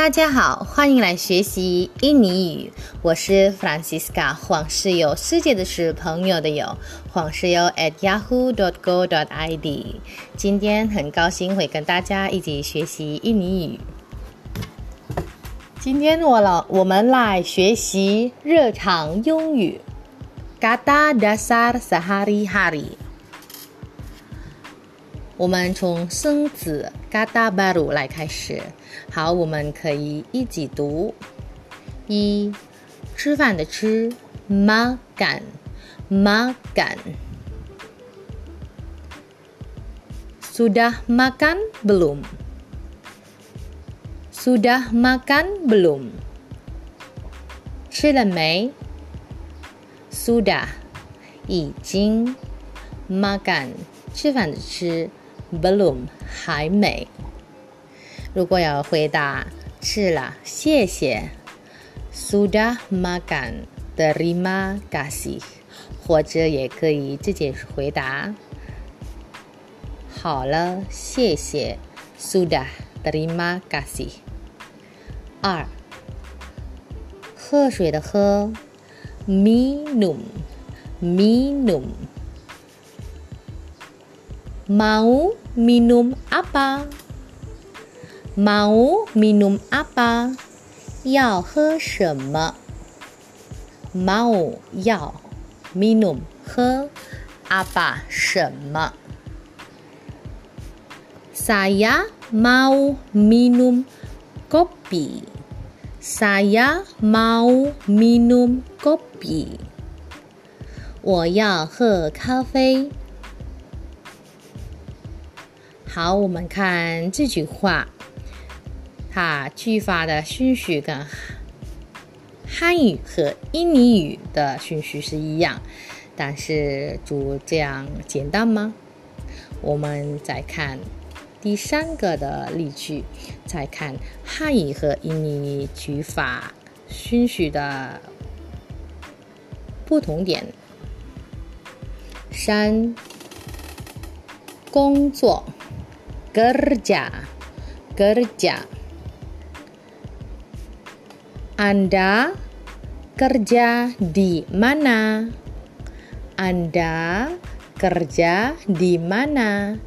大家好，欢迎来学习印尼语。我是 Francisca 黄世友，世界的是朋友的友，黄世友 at yahoo dot go dot id。今天很高兴会跟大家一起学习印尼语。今天我了，我们来学习日常用语，kata dasar sehari-hari。我们从生子 kata baru 来开始。好，我们可以一起读：一，吃饭的吃；makan，makan；sudah makan belum？sudah makan belum？吃了没？sudah，已经；makan，吃饭的吃；belum，还没。如果要回答吃了，谢谢，sudah makan，terima kasih，或者也可以直接回答好了，谢谢，sudah terima kasih。二，喝水的喝，minum，minum ，minum，minum，mau minum apa？mau minum apa？要喝什么？mau 要，minum 喝，apa 什么？Saya mau minum kopi. Saya mau minum kopi. 我要喝咖啡。 好，我们看这句话。它句法的顺序跟汉语和印尼语的顺序是一样，但是就这样简单吗？我们再看第三个的例句，再看汉语和印尼句法顺序的不同点。三，工作 ，kerja，kerja。Anda kerja di mana? Anda kerja di mana?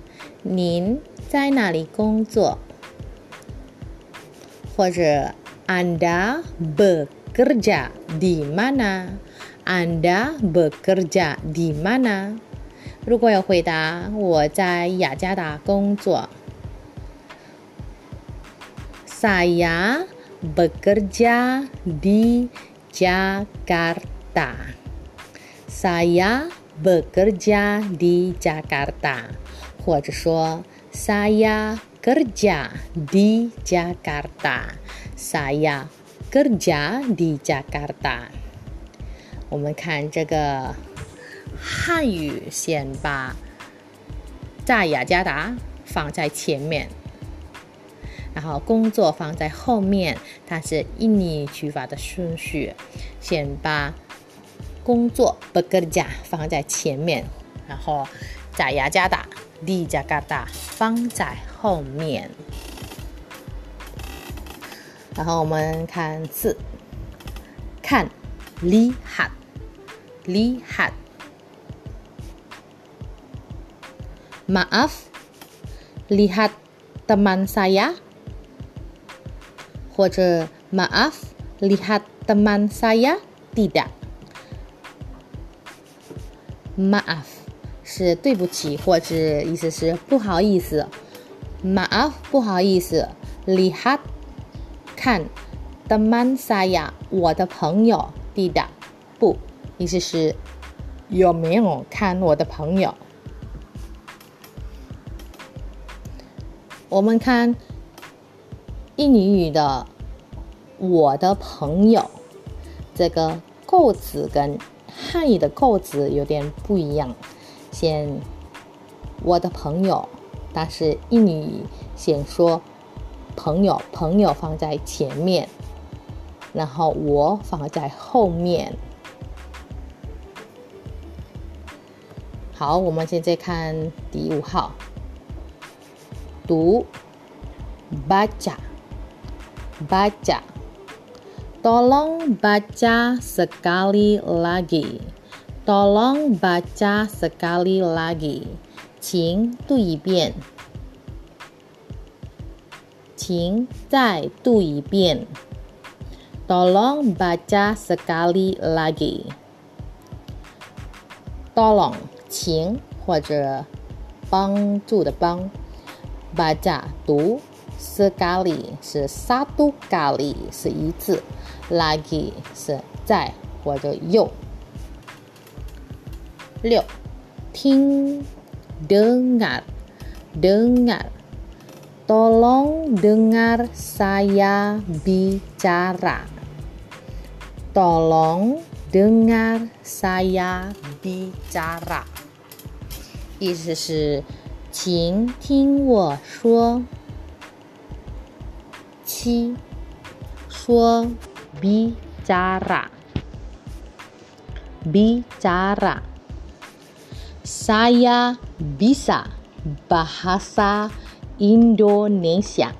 Nin 在哪里工作？或者 Anda bekerja di mana? Anda bekerja di mana? 如果要回答我在雅加达工作，Saya bekerja di Jakarta. Saya bekerja di Jakarta. 或者说 saya kerja di Jakarta. Saya kerja di Jakarta. 我们看这个 汉语，先把在雅加达放在前面。然后工作放在后面，它是印尼语法的顺序。先把工作 bekerja 放在前面，然后在雅加达 di j a 放在后面。然后我们看字，看 lihat lihat maaf lihat teman saya 或者 maaf lihat teman saya tidak maaf 是对不起，或者意思是不好意思。maaf 不好意思，lihat 看 teman saya 我的朋友 tidak 不，意思是有没有看我的朋友？ 我们看。印尼语的“我的朋友”这个构词跟汉语的构词有点不一样。先“我的朋友”，但是印尼语先说“朋友”，朋友放在前面，然后“我”放在后面。好，我们现在看第五号，读 baca。 baca. Tolong baca sekali lagi. Tolong baca sekali lagi. 请读一遍。请再读一遍。Tolong baca sekali lagi. Tolong，请或者帮助的帮 ，baca 读，sekali 是 satu kali 是一次，lagi 是再或者又。六，听，dengar dengar tolong dengar saya bicara tolong dengar saya bicara 意思是， 请听我说。七，说 bicara，bicara。Saya bisa bahasa Indonesia.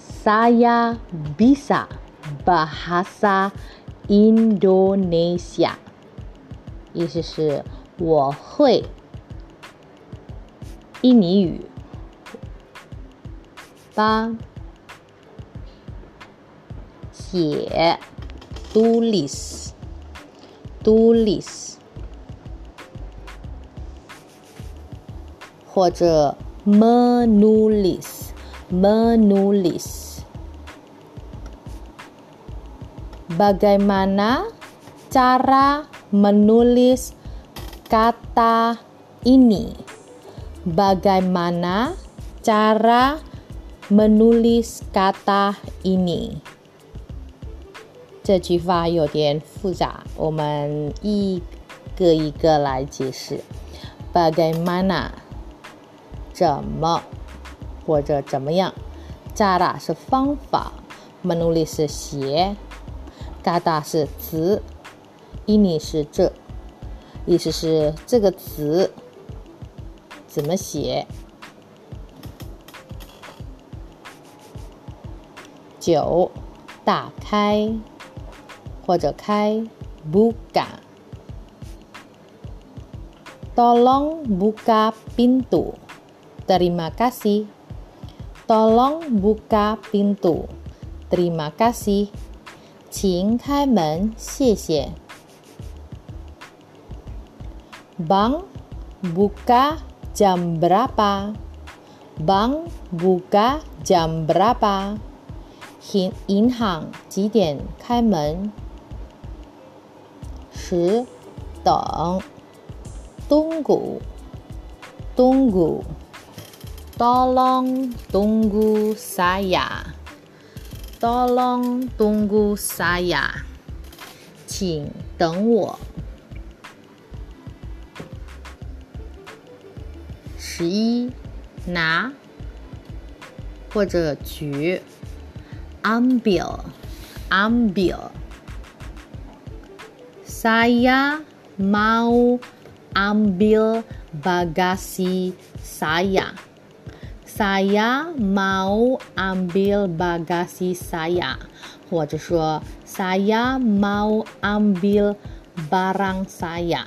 Saya bisa bahasa Indonesia. 意思是我会印尼语。八，写，tulis，tulis，或者 menulis，menulis。Bagaimana cara menulis kata ini? Bagaimana cara menulis kata ini？这句话有点复杂，我们一个一个来解释。Bagaimana？怎么或者怎么样？cara 是方法，menulis 是写，kata 是词，ini 是这，意思是这个词。 怎么写？九，打开或者开，buka。Tolong buka pintu. Terima kasih. Tolong buka pintu. Terima kasih. 请开门，谢谢。Bang, buka Jam berapa? Bang buka jam berapa? 银行几点开门？十等，tunggu tunggu tolong tunggu saya tolong tunggu saya 请等我。 十一，拿或者举，ambil，ambil。Saya mau ambil bagasi saya. Saya mau ambil bagasi saya，或者说 Saya mau ambil barang saya。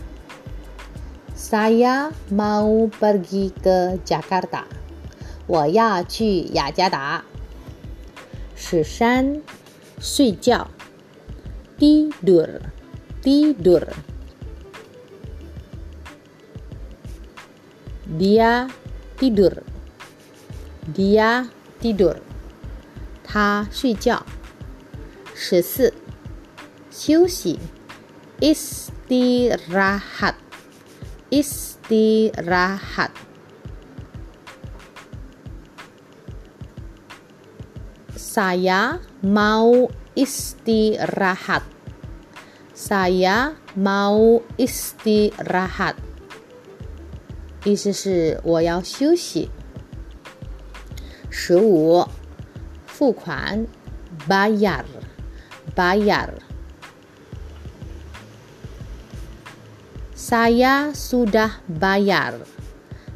Saya mau pergi ke Jakarta。我要去雅加达。十三，睡觉。Tidur，tidur。Dia tidur。Dia tidur。他睡觉。十四，休息。Istirahat。 istirahat. Saya mau istirahat. Saya mau istirahat. 意思是我要休息。十五，付款，bayar Saya sudah bayar.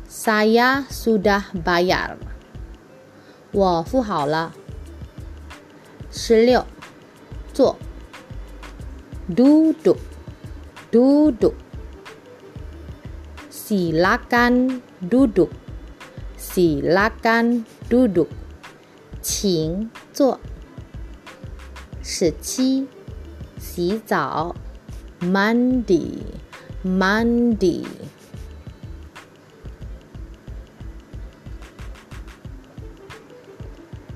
Saya sudah bayar. 我付好了。十六，坐，duduk duduk。Silakan duduk. Silakan duduk. 请坐。十七，洗澡，mandi mandi.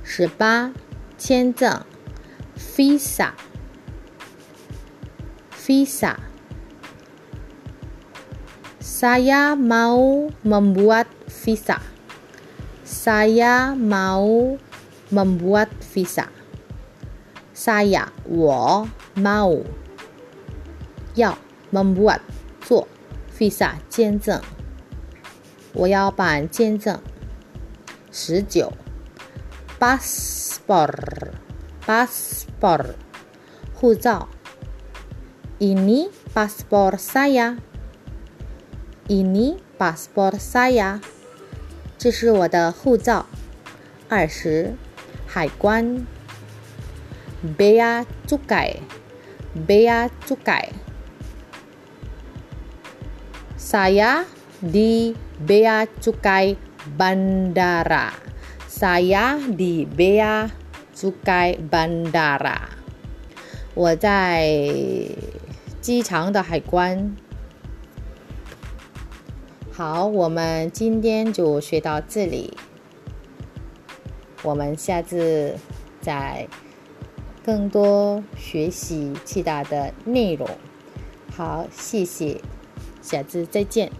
Sepa, Qianzheng, Visa, Visa. Saya mau membuat visa. Saya mau membuat visa. Saya, 我 mau, 要 membuat visa 签证。我要办签证。十九，passport，passport，护照。Ini passport saya，ini passport saya，这是我的护照。二十，海关。Bea cukai，Bea cukai。Saya di Bea cukai bandara。Saya di Bea cukai bandara。我在机场的海关。好，我们今天就学到这里。我们下次再更多学习其他的内容。好，谢谢，下次再见。